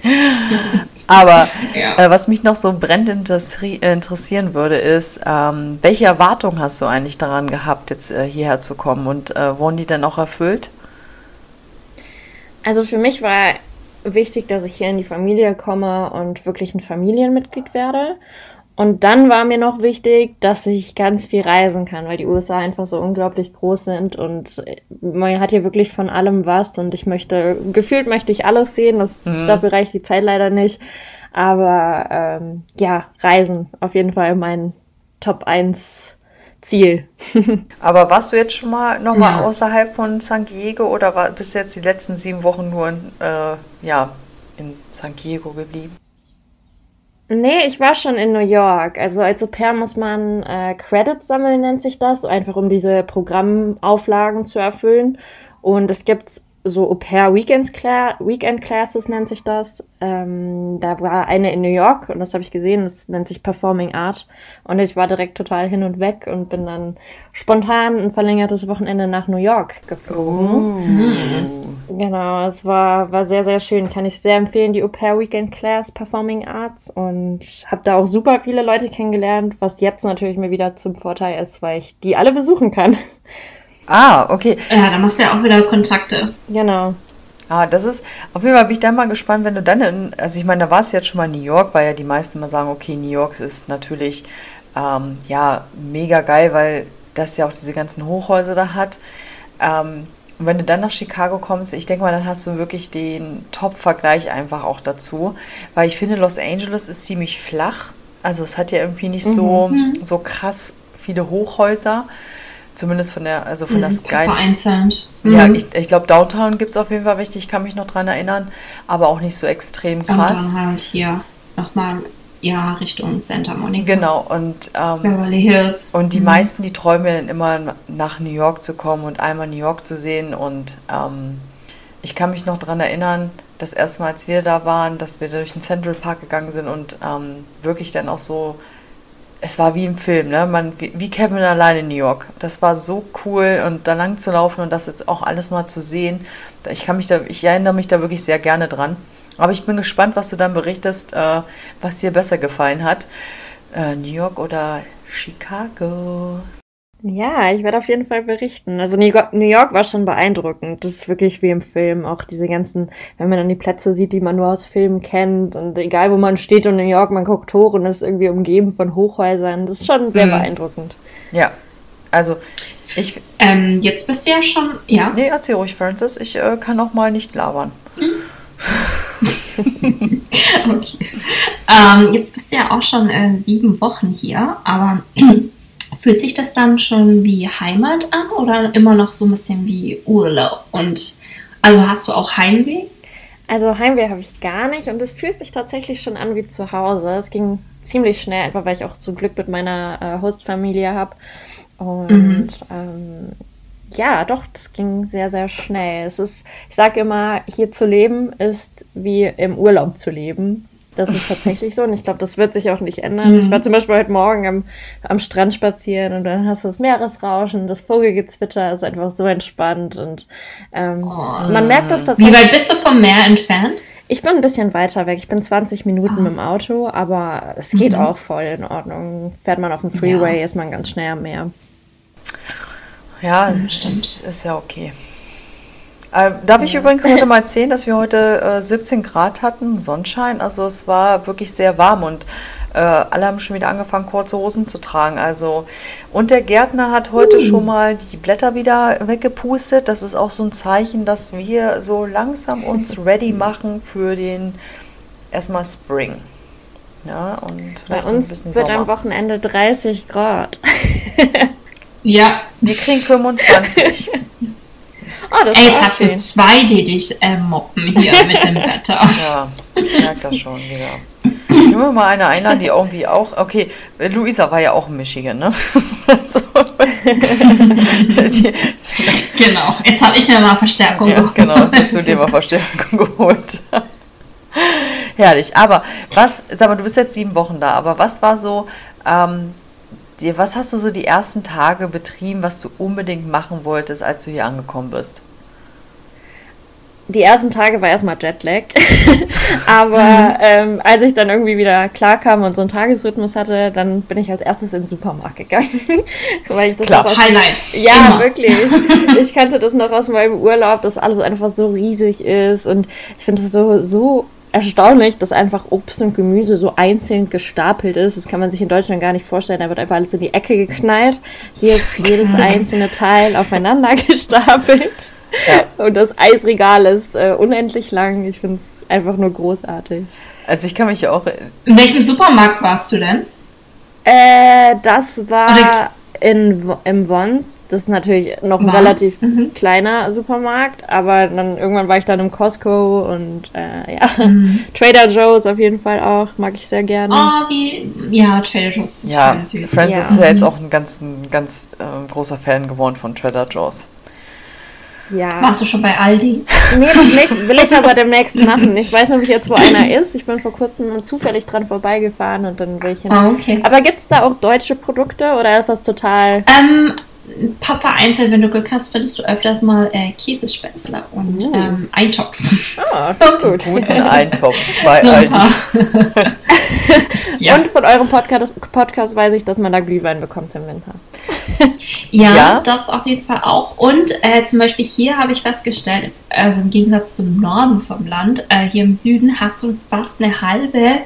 Aber Ja. äh, was mich noch so brennend interessier- interessieren würde, ist, ähm, welche Erwartungen hast du eigentlich daran gehabt, jetzt äh, hierher zu kommen und äh, wurden die dann auch erfüllt? Also für mich war wichtig, dass ich hier in die Familie komme und wirklich ein Familienmitglied werde. Und dann war mir noch wichtig, dass ich ganz viel reisen kann, weil die USA einfach so unglaublich groß sind und man hat hier wirklich von allem was und ich möchte, gefühlt möchte ich alles sehen, das, dafür reicht die Zeit leider nicht. Aber ähm, ja, Reisen auf jeden Fall mein Top 1 Ziel. Aber warst du jetzt schon mal nochmal Ja. außerhalb von San Diego oder war, bist du jetzt die letzten sieben Wochen nur in, äh, ja, in San Diego geblieben? Nee, ich war schon in New York. Also als Au pair muss man äh, Credits sammeln, nennt sich das, einfach um diese Programmauflagen zu erfüllen. Und es gibt so Au pair Weekend, Cla Weekend Classes, nennt sich das. Ähm, da war eine in New York und das habe ich gesehen, das nennt sich Performing Art. Und ich war direkt total hin und weg und bin dann spontan ein verlängertes Wochenende nach New York geflogen. Genau, es war, war sehr, sehr schön. Kann ich sehr empfehlen, die Au pair Weekend Class Performing Arts. Und habe da auch super viele Leute kennengelernt, was jetzt natürlich mir wieder zum Vorteil ist, weil ich die alle besuchen kann. Ah, okay. Ja, da machst du ja auch wieder Kontakte. Genau. Ah, das ist, auf jeden Fall bin ich dann mal gespannt, wenn du dann in, also ich meine, da warst du jetzt schon mal in New York, weil ja die meisten immer sagen, okay, New York ist natürlich, ähm, ja, mega geil, weil das ja auch diese ganzen Hochhäuser da hat. Ähm, und wenn du dann nach Chicago kommst, ich denke mal, dann hast du wirklich den Top-Vergleich einfach auch dazu, weil ich finde, Los Angeles ist ziemlich flach. Also es hat ja irgendwie nicht so, so krass viele Hochhäuser. Zumindest von der, also von der Sky. Vereinzelt. Ja, Mhm. ich, ich glaube, Downtown gibt es auf jeden Fall richtig, ich kann mich noch dran erinnern, aber auch nicht so extrem Und krass. dann halt hier nochmal, ja, Richtung Santa Monica. Genau, und, ähm, Beverly Hills. und die meisten, die träumen ja dann immer nach New York zu kommen und einmal New York zu sehen. Und ähm, ich kann mich noch dran erinnern, das erste Mal, als wir da waren, dass wir durch den Central Park gegangen sind und ähm, wirklich dann auch so, es war wie im Film, ne? Man, wie, Kevin allein in New York. Das war so cool und da lang zu laufen und das jetzt auch alles mal zu sehen. Ich kann mich da, ich erinnere mich da wirklich sehr gerne dran. Aber ich bin gespannt, was du dann berichtest, äh, was dir besser gefallen hat. Äh, New York oder Chicago? Ja, ich werde auf jeden Fall berichten. Also New York, New York war schon beeindruckend. Das ist wirklich wie im Film. Auch diese ganzen, wenn man dann die Plätze sieht, die man nur aus Filmen kennt und egal wo man steht in New York, man guckt hoch und ist irgendwie umgeben von Hochhäusern. Das ist schon sehr mhm. beeindruckend. Ja, also ich. Ähm, jetzt bist du ja schon, ja. Nee, erzähl ruhig, Francis. Ich äh, kann auch mal nicht labern. okay. Ähm, jetzt bist du ja auch schon äh, sieben Wochen hier, aber Fühlt sich das dann schon wie Heimat an oder immer noch so ein bisschen wie Urlaub? Und also hast du auch Heimweh? Also Heimweh habe ich gar nicht und es fühlt sich tatsächlich schon an wie zu Hause. Es ging ziemlich schnell, einfach weil ich auch zum Glück mit meiner äh, Hostfamilie habe. Und mhm. ähm, ja, doch, das ging sehr, sehr schnell. Es ist, ich sage immer, hier zu leben ist wie im Urlaub zu leben. Das ist tatsächlich so und ich glaube, das wird sich auch nicht ändern. Mhm. Ich war zum Beispiel heute Morgen am, am Strand spazieren und dann hast du das Meeresrauschen, das Vogelgezwitscher ist einfach so entspannt und ähm, oh. man merkt das tatsächlich. Wie weit bist du vom Meer entfernt? Ich bin ein bisschen weiter weg. Ich bin 20 Minuten oh. mit dem Auto, aber es geht mhm. auch voll in Ordnung. Fährt man auf dem Freeway, ja. ist man ganz schnell am Meer. Ja, das ist ja okay. Äh, darf ich übrigens heute mal erzählen, dass wir heute äh, 17 Grad hatten, Sonnenschein. Also es war wirklich sehr warm und äh, alle haben schon wieder angefangen, kurze Hosen zu tragen. Also und der Gärtner hat heute uh. schon mal die Blätter wieder weggepustet. Das ist auch so ein Zeichen, dass wir so langsam uns ready machen für den erstmal Spring. Ja, und Bei uns wird Sommer. am Wochenende 30 Grad. ja. Wir kriegen 25. Oh, Ey, jetzt hast du zwei, die dich äh, moppen hier mit dem Wetter. Ja, ich merke das schon wieder. Können wir mal eine einladen, die irgendwie auch. Okay, Luisa war ja auch in Michigan, ne? so. genau, jetzt habe ich mir mal Verstärkung ja, geholt. Genau, jetzt hast du dir mal Verstärkung geholt. Herrlich. Aber was, sag mal, du bist jetzt sieben Wochen da, aber was war so ähm, dir, was hast du so die ersten Tage betrieben, was du unbedingt machen wolltest, als du hier angekommen bist? Die ersten Tage war erstmal Jetlag. Aber mhm. ähm, als ich dann irgendwie wieder klarkam und so einen Tagesrhythmus hatte, dann bin ich als erstes in den Supermarkt gegangen. Weil ich das Klar, Highlight. Ja, Immer. wirklich. Ich kannte das noch aus meinem Urlaub, dass alles einfach so riesig ist. Und ich finde es so, so erstaunlich, dass einfach Obst und Gemüse so einzeln gestapelt ist. Das kann man sich in Deutschland gar nicht vorstellen. Da wird einfach alles in die Ecke geknallt. Hier ist jedes einzelne Teil aufeinander gestapelt. Ja. Und das Eisregal ist äh, unendlich lang. Ich finde es einfach nur großartig. Also ich kann mich auch. In welchem Supermarkt warst du denn? Äh, das war in, im Vons. Das ist natürlich noch ein Vons? relativ mhm. kleiner Supermarkt, aber dann irgendwann war ich dann im Costco und äh, ja, mhm. Trader Joe's auf jeden Fall auch, mag ich sehr gerne. Oh, wie, ja, Trader Joe's. Ja, süß. Francis ja. ist ja jetzt auch ein ganz, ein ganz äh, großer Fan geworden von Trader Joe's. Ja. Warst du schon bei Aldi? Nee, noch nicht. Will ich aber demnächst machen. Ich weiß nämlich jetzt, wo einer ist. Ich bin vor kurzem zufällig dran vorbeigefahren und dann will ich hin. Oh, okay. Aber gibt es da auch deutsche Produkte oder ist das total. Ähm, Papa einzeln, wenn du Glück hast, findest du öfters mal äh, Käsespätzle und uh. ähm, Eintopf. Ah, das ist gut. Guten Eintopf bei Aldi. ja. Und von eurem Podcast, Podcast weiß ich, dass man da Glühwein bekommt im Winter. ja, ja, das auf jeden Fall auch. Und äh, zum Beispiel hier habe ich festgestellt, also im Gegensatz zum Norden vom Land, äh, hier im Süden hast du fast eine halbe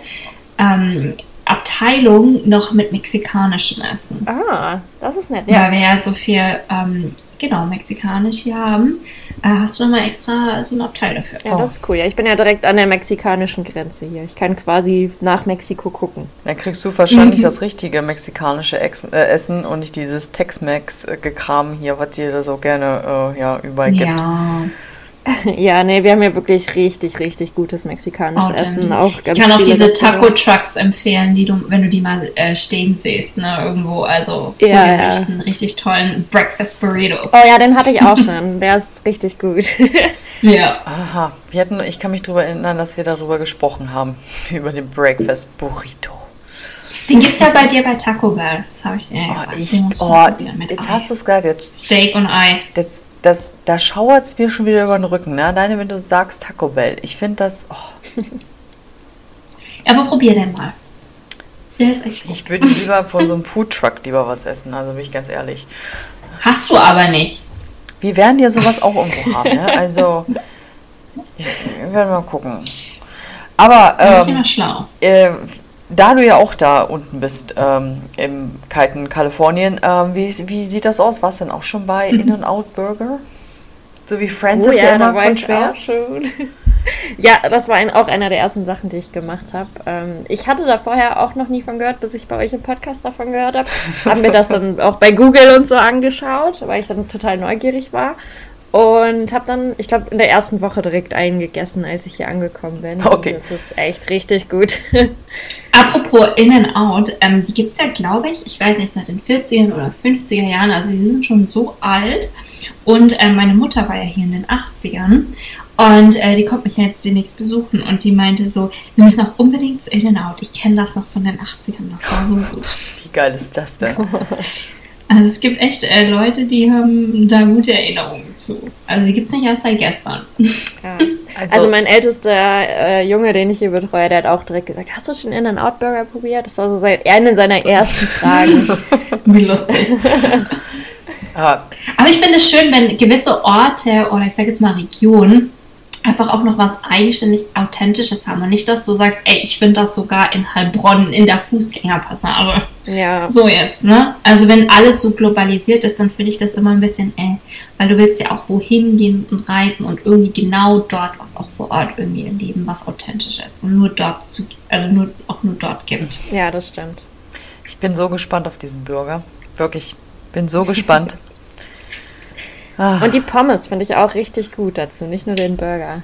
ähm, Abteilung noch mit mexikanischem Essen. Ah, das ist nett. Ja. Weil wir ja so viel, ähm, genau, mexikanisch hier haben, äh, hast du nochmal extra so eine Abteil dafür. Ja, oh. das ist cool. Ja, ich bin ja direkt an der mexikanischen Grenze hier. Ich kann quasi nach Mexiko gucken. Dann kriegst du wahrscheinlich mhm. das richtige mexikanische Ex äh, Essen und nicht dieses Tex-Mex-Gekram hier, was dir da so gerne äh, ja, überall gibt. Ja. Ja, nee, wir haben ja wirklich richtig, richtig gutes mexikanisches oh, Essen. Auch ganz ich kann auch diese Taco-Trucks empfehlen, die du, wenn du die mal äh, stehen siehst, ne, irgendwo. Also ja, ja. einen richtig tollen Breakfast Burrito. Oh ja, den hatte ich auch schon. Der ist richtig gut. ja. Aha, wir hatten, ich kann mich darüber erinnern, dass wir darüber gesprochen haben, über den Breakfast Burrito. Den gibt es ja bei dir bei Taco Bell. Das habe ich dir ja oh, gesagt. Ich, oh, jetzt hast du es gerade. Steak und Ei. Jetzt, das, da schauert es mir schon wieder über den Rücken. Ne? Alleine wenn du sagst Taco Bell. Ich finde das. Oh. Aber probier den mal. Der ist echt gut. Ich würde lieber von so einem Foodtruck lieber was essen, also bin ich ganz ehrlich. Hast du aber nicht. Wir werden ja sowas auch irgendwo haben, ne? Also, ich, wir werden mal gucken. Aber Ähm, ich immer schlau. äh, da du ja auch da unten bist, ähm, im kalten Kalifornien, ähm, wie, wie sieht das aus? Warst du denn auch schon bei In-N-Out Burger? So wie Francis ja, immer Oh da war von ich schwer? Ja, das war ein, auch einer der ersten Sachen, die ich gemacht habe. Ähm, ich hatte da vorher auch noch nie von gehört, bis ich bei euch im Podcast davon gehört habe. Hab mir das dann auch bei Google und so angeschaut, weil ich dann total neugierig war. Und habe dann, ich glaube, in der ersten Woche direkt einen gegessen, als ich hier angekommen bin. Okay. Und Das ist echt richtig gut. Apropos In-N-Out, ähm, die gibt es ja, glaube ich, ich weiß nicht, seit den 40er oder 50er Jahren, also sie sind schon so alt. Und äh, meine Mutter war ja hier in den 80ern und äh, die kommt mich ja jetzt demnächst besuchen und die meinte so, wir müssen auch unbedingt zu In-N-Out. Ich kenne das noch von den 80ern, das war so gut. Wie geil ist das denn? Also es gibt echt äh, Leute, die haben da gute Erinnerungen zu. Also die gibt es nicht erst seit gestern. Ja. Also, Also mein ältester äh, Junge, den ich hier betreue, der hat auch direkt gesagt, hast du schon In-N-Out-Burger probiert? Das war so sein, eine seiner ersten Fragen. Wie lustig. ah, Aber ich finde es schön, wenn gewisse Orte oder ich sage jetzt mal Regionen einfach auch noch was eigenständig Authentisches haben. Und nicht, dass du sagst, ey, ich finde das sogar in Heilbronn in der Fußgängerpassage. ja. So jetzt, ne? Also wenn alles so globalisiert ist, dann finde ich das immer ein bisschen, äh, weil du willst ja auch wohin gehen und reisen und irgendwie genau dort was auch vor Ort irgendwie erleben, was authentisch ist und nur dort zu, also nur, auch nur dort gibt. ja, das stimmt. ich bin so gespannt auf diesen Burger. Wirklich, bin so gespannt. Ah, Und die Pommes finde ich auch richtig gut dazu, nicht nur den Burger.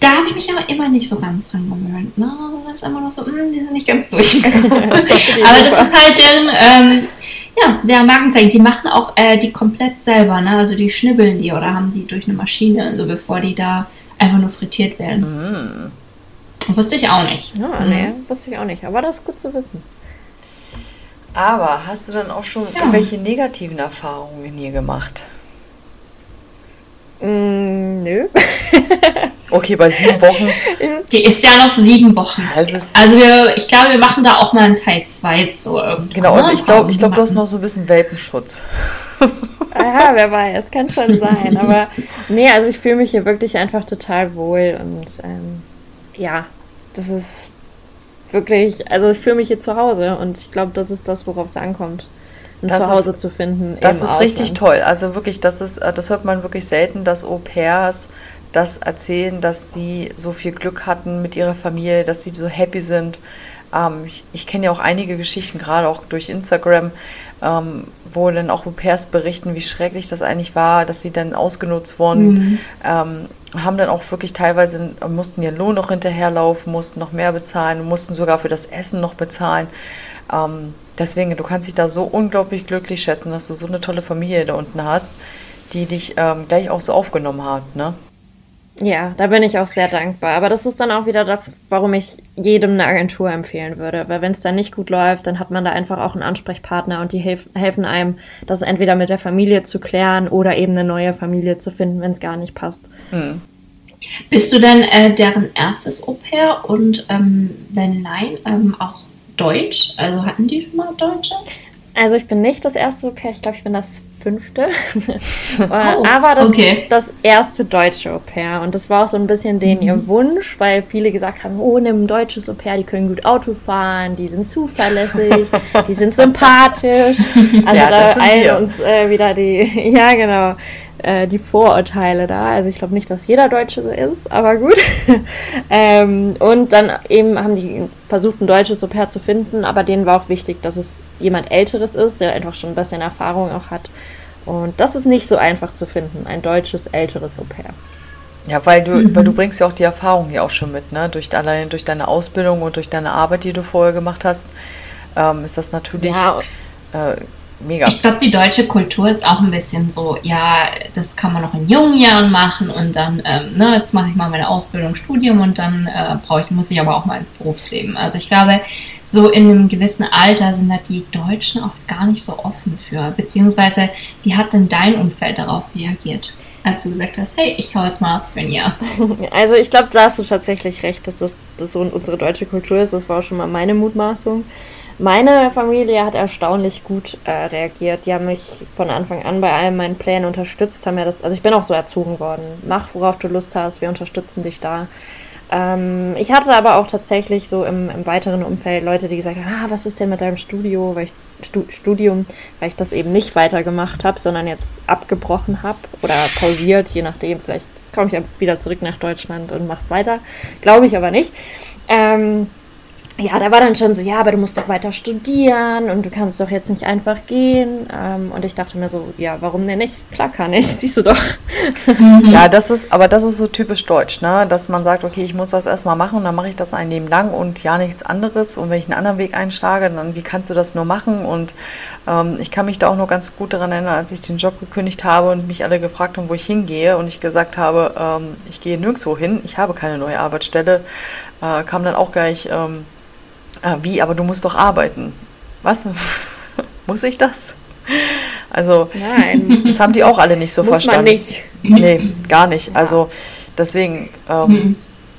Da habe ich mich aber immer nicht so ganz dran gewöhnt. Ne? Das ist immer noch so, mm, die sind nicht ganz durch. aber das ist halt deren, ähm, ja, der Markenzeichen. Die machen auch äh, die komplett selber, ne? Also die schnibbeln die oder haben die durch eine Maschine, also bevor die da einfach nur frittiert werden. Wusste ich auch nicht. Ja, nee, wusste ich auch nicht. Aber das ist gut zu wissen. Aber hast du dann auch schon Ja. irgendwelche negativen Erfahrungen hier gemacht? Mm, nö. Okay, bei sieben Wochen. Die ist ja noch sieben Wochen. Also Also wir, ich glaube, wir machen da auch mal einen Teil 2 zu irgendwann. Genau, also ne? ich glaube, ich glaub, du hast noch so ein bisschen Welpenschutz. Aha, wer weiß, kann schon sein. Aber nee, also ich fühle mich hier wirklich einfach total wohl und ähm, ja, das ist wirklich, also ich fühle mich hier zu Hause und ich glaube, das ist das, worauf es ankommt. Ein Das Zuhause ist- zu finden. Das ist richtig toll. Also wirklich, das ist, äh, das hört man wirklich selten, dass Au pairs das erzählen, dass sie so viel Glück hatten mit ihrer Familie, dass sie so happy sind. Ähm, ich ich kenne ja auch einige Geschichten, gerade auch durch Instagram, ähm, wo dann auch Au pairs berichten, wie schrecklich das eigentlich war, dass sie dann ausgenutzt wurden. Ähm, haben dann auch wirklich teilweise, mussten ihren Lohn noch hinterherlaufen, mussten noch mehr bezahlen, mussten sogar für das Essen noch bezahlen. Ähm, deswegen, du kannst dich da so unglaublich glücklich schätzen, dass du so eine tolle Familie da unten hast, die dich ähm, gleich auch so aufgenommen hat, ne? Ja, da bin ich auch sehr dankbar. Aber das ist dann auch wieder das, warum ich jedem eine Agentur empfehlen würde. Weil wenn es dann nicht gut läuft, dann hat man da einfach auch einen Ansprechpartner und die helf helfen einem, das entweder mit der Familie zu klären oder eben eine neue Familie zu finden, wenn es gar nicht passt. Bist du denn äh, deren erstes Au pair und ähm, wenn nein, ähm, auch Deutsch? Also hatten die schon mal Deutsche? Also ich bin nicht das erste Au pair, ich glaube, ich bin das fünfte. Oh, Aber das, okay. das erste deutsche Au pair. Und das war auch so ein bisschen den Mhm. ihr Wunsch, weil viele gesagt haben, oh, nimm ein deutsches Au pair, die können gut Auto fahren, die sind zuverlässig, die sind sympathisch. Also Ja, das da eilen wir. uns äh, wieder die, ja genau, äh, die Vorurteile da. Also ich glaube nicht, dass jeder Deutsche so ist, aber gut. ähm, und dann eben haben die versucht, ein deutsches Au pair zu finden, aber denen war auch wichtig, dass es jemand Älteres ist, der einfach schon ein bisschen Erfahrung auch hat. Und das ist nicht so einfach zu finden, ein deutsches, älteres Au pair. Ja, weil du, weil du bringst ja auch die Erfahrung hier auch schon mit, ne? Durch, allein durch deine Ausbildung und durch deine Arbeit, die du vorher gemacht hast, ähm, ist das natürlich Ja. äh, mega. Ich glaube, die deutsche Kultur ist auch ein bisschen so, ja, das kann man noch in jungen Jahren machen und dann, ähm, ne, jetzt mache ich mal meine Ausbildung, Studium und dann äh, brauche ich, muss ich aber auch mal ins Berufsleben. Also ich glaube, so in einem gewissen Alter sind da die Deutschen auch gar nicht so offen für. Beziehungsweise, wie hat denn dein Umfeld darauf reagiert? Als du gesagt hast, hey, ich hau jetzt mal ab für ein Jahr. Also ich glaube, da hast du tatsächlich recht, dass das, das so unsere deutsche Kultur ist. Das war auch schon mal meine Mutmaßung. Meine Familie hat erstaunlich gut äh, reagiert. Die haben mich von Anfang an bei all meinen Plänen unterstützt. Haben ja das, also ich bin auch so erzogen worden. Mach, worauf du Lust hast. Wir unterstützen dich da. Ähm, ich hatte aber auch tatsächlich so im, im, weiteren Umfeld Leute, die gesagt haben, ah, was ist denn mit deinem Studio, weil ich, Stu Studium, weil ich das eben nicht weitergemacht habe, sondern jetzt abgebrochen habe oder pausiert, je nachdem. Vielleicht komme ich ja wieder zurück nach Deutschland und mach's weiter. Glaube ich aber nicht. Ähm, ja, da war dann schon so, ja, aber du musst doch weiter studieren und du kannst doch jetzt nicht einfach gehen. Ähm, und ich dachte mir so, ja, warum denn nicht? Klar kann ich, siehst du doch. Mhm. Ja, das ist, aber das ist so typisch deutsch, ne? Dass man sagt, okay, ich muss das erstmal machen und dann mache ich das ein Leben lang und ja nichts anderes. Und wenn ich einen anderen Weg einschlage, dann wie kannst du das nur machen? Und ähm, ich kann mich da auch noch ganz gut daran erinnern, als ich den Job gekündigt habe und mich alle gefragt haben, wo ich hingehe und ich gesagt habe, ähm, ich gehe nirgendwo hin, ich habe keine neue Arbeitsstelle, äh, kam dann auch gleich. Ähm, Ah, wie, aber du musst doch arbeiten. Was? Muss ich das? Also, Nein. das haben die auch alle nicht so Muss verstanden. Man nicht. Nee, gar nicht. Also, deswegen, ähm, mhm.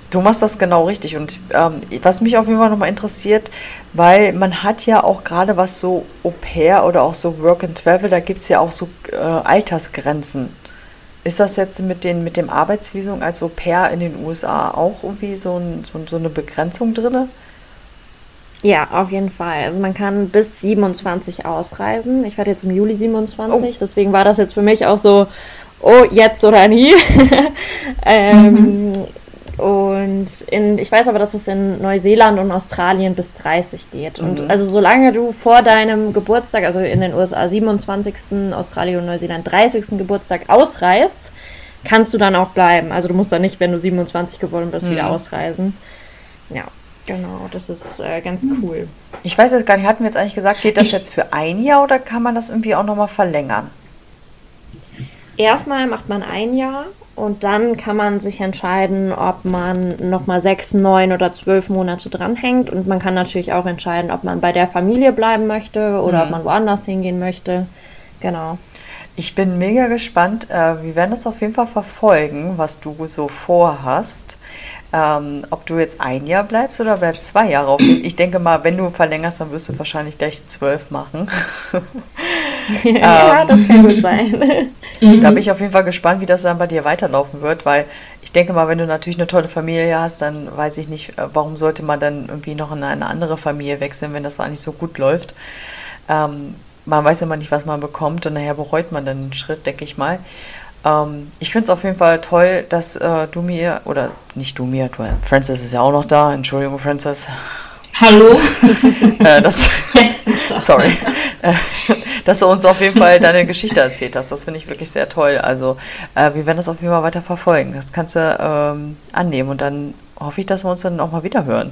du machst das genau richtig. Und ähm, was mich auf jeden Fall nochmal interessiert, weil man hat ja auch gerade was so Au pair oder auch so Work and Travel, da gibt es ja auch so äh, Altersgrenzen. Ist das jetzt mit, den, mit dem Arbeitsvisum als Au pair in den USA auch irgendwie so, ein, so, so eine Begrenzung drin? Ja, auf jeden Fall. Also man kann bis 27 ausreisen. Ich werde jetzt im Juli 27, oh. deswegen war das jetzt für mich auch so, oh, jetzt oder nie. ähm, mhm. Und in, ich weiß aber, dass es in Neuseeland und Australien bis 30 geht. Und mhm. also solange du vor deinem Geburtstag, also in den USA 27., Australien und Neuseeland 30. Geburtstag ausreist, kannst du dann auch bleiben. Also du musst dann nicht, wenn du 27 geworden bist, mhm. wieder ausreisen. Ja. Genau, das ist äh, ganz hm. cool. Ich weiß jetzt gar nicht, hatten wir jetzt eigentlich gesagt, geht das jetzt für ein Jahr oder kann man das irgendwie auch nochmal verlängern? Erstmal macht man ein Jahr und dann kann man sich entscheiden, ob man nochmal sechs, neun oder zwölf Monate dranhängt. Und man kann natürlich auch entscheiden, ob man bei der Familie bleiben möchte oder mhm. ob man woanders hingehen möchte. Genau. Ich bin mega gespannt. Äh, wir werden das auf jeden Fall verfolgen, was du so vorhast. Ähm, ob du jetzt ein Jahr bleibst oder bleibst zwei Jahre. Ich denke mal, wenn du verlängerst, dann wirst du wahrscheinlich gleich zwölf machen. ja, ähm, das kann gut sein. da bin ich auf jeden Fall gespannt, wie das dann bei dir weiterlaufen wird, weil ich denke mal, wenn du natürlich eine tolle Familie hast, dann weiß ich nicht, äh, warum sollte man dann irgendwie noch in eine andere Familie wechseln, wenn das so eigentlich so gut läuft. Ähm, man weiß immer nicht, was man bekommt und nachher bereut man dann den Schritt, denke ich mal. Ähm, ich finde es auf jeden Fall toll, dass äh, du mir, oder nicht du mir, du, Francis ist ja auch noch da, Entschuldigung, Francis. Hallo. äh, das, sorry. Äh, dass du uns auf jeden Fall deine Geschichte erzählt hast. Das finde ich wirklich sehr toll. Also, äh, wir werden das auf jeden Fall weiter verfolgen. Das kannst du ähm, annehmen und dann hoffe ich, dass wir uns dann auch mal wieder hören.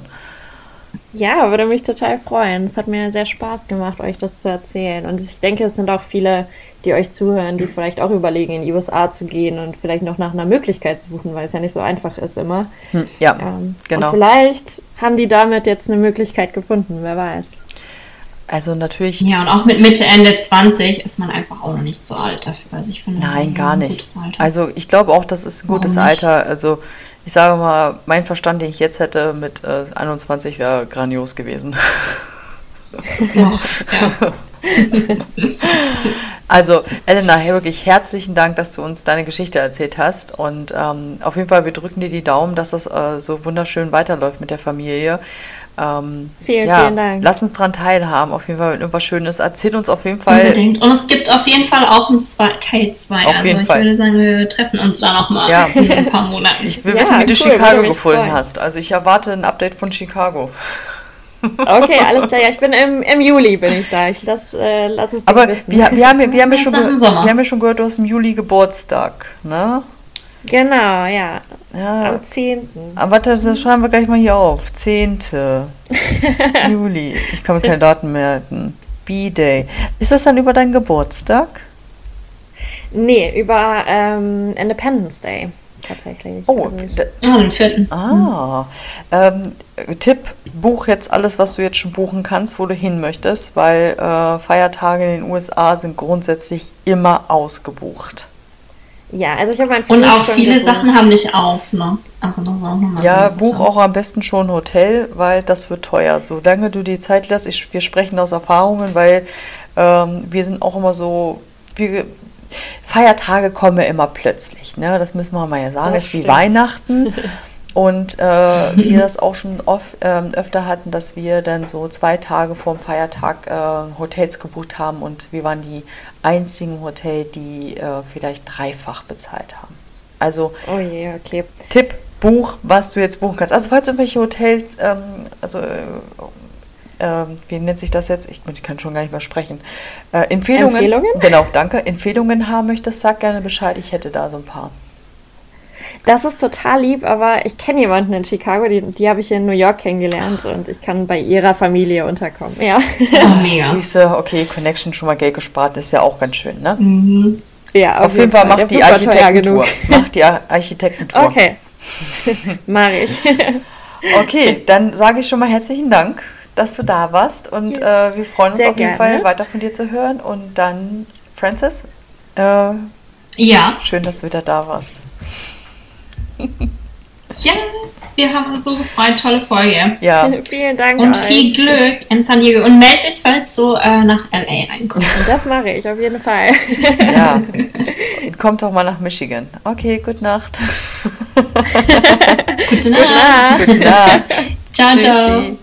Ja, würde mich total freuen. Es hat mir sehr Spaß gemacht, euch das zu erzählen. Und ich denke, es sind auch viele, die euch zuhören, die vielleicht auch überlegen, in die USA zu gehen und vielleicht noch nach einer Möglichkeit suchen, weil es ja nicht so einfach ist immer. Hm, ja, ähm, genau. Und vielleicht haben die damit jetzt eine Möglichkeit gefunden, wer weiß. Also natürlich. Ja, und auch mit Mitte, Ende 20 ist man einfach auch noch nicht so alt dafür. Also ich finde Nein, gar nicht. Also ich glaube auch, das ist ein gutes Alter. Also ich sage mal, mein Verstand, den ich jetzt hätte mit äh, 21, wäre grandios gewesen. Ja, also, Elena, wirklich herzlichen Dank, dass du uns deine Geschichte erzählt hast. Und ähm, auf jeden Fall, wir drücken dir die Daumen, dass das äh, so wunderschön weiterläuft mit der Familie. Ähm, vielen, ja, vielen Dank. Lass uns daran teilhaben, auf jeden Fall, wenn irgendwas Schönes. Erzähl uns auf jeden Fall. Unbedingt. Und es gibt auf jeden Fall auch ein zwei, Teil 2. Auf also jeden ich Fall. würde sagen, wir treffen uns da nochmal ja. in ein paar Monaten. Ich will ja, wissen, wie du cool, Chicago gefunden freuen. hast. Also ich erwarte ein Update von Chicago. Okay, alles klar. Ja, ich bin im, im Juli bin ich da. Ich lass, äh, lass es Aber wissen. Wir, wir, haben, wir, haben ja schon, wir haben ja schon gehört, du hast im Juli Geburtstag, ne? Genau, ja. ja. Am 10. Aber warte, das schreiben wir gleich mal hier auf. 10. Juli. Ich kann mir keine Daten merken. B-Day. Ist das dann über deinen Geburtstag? Nee, über ähm, Independence Day tatsächlich. Oh, also den vierten. Ah, ähm, Tipp buch jetzt alles, was du jetzt schon buchen kannst, wo du hin möchtest, weil äh, Feiertage in den USA sind grundsätzlich immer ausgebucht. Ja, also ich habe mein Und auch viele gebucht. Sachen haben nicht auf, ne? Also das ist auch nochmal Ja, so buch auch am besten schon ein Hotel, weil das wird teuer. Solange du die Zeit lässt, ich, wir sprechen aus Erfahrungen, weil ähm, wir sind auch immer so, wir, Feiertage kommen ja immer plötzlich, ne? Das müssen wir mal ja sagen, das ist wie Weihnachten. Und äh, wir das auch schon oft, ähm, öfter hatten, dass wir dann so zwei Tage vor dem Feiertag äh, Hotels gebucht haben und wir waren die einzigen Hotel, die äh, vielleicht dreifach bezahlt haben. Also oh je, okay. Tipp, Buch, was du jetzt buchen kannst. Also falls du irgendwelche Hotels, ähm, also äh, äh, wie nennt sich das jetzt? Ich, ich, kann schon gar nicht mehr sprechen. Äh, Empfehlungen, Empfehlungen? Genau, danke. Empfehlungen haben möchtest, sag gerne Bescheid. Ich hätte da so ein paar. Das ist total lieb, aber ich kenne jemanden in Chicago, die, die habe ich in New York kennengelernt und ich kann bei ihrer Familie unterkommen. Ja. Oh, mega. Siehste, okay, Connection schon mal Geld gespart, ist ja auch ganz schön, ne? Mhm. Ja, auf, auf jeden Fall, Fall macht die Architektentour. Macht die Architektentour. Okay. Mache ich. okay, dann sage ich schon mal herzlichen Dank, dass du da warst und ja. äh, wir freuen uns Sehr auf jeden gerne. Fall weiter von dir zu hören und dann, Francis, äh, ja. Schön, dass du wieder da warst. Ja, wir haben uns so gefreut. Tolle Folge. Ja. Vielen Dank. Und euch. viel Glück in San Diego. Und melde dich, falls du äh, nach LA reinkommst. Das mache ich auf jeden Fall. Ja. Kommt doch mal nach Michigan. Okay, gute Nacht. gute Nacht. Gute Nacht. Ciao, ciao.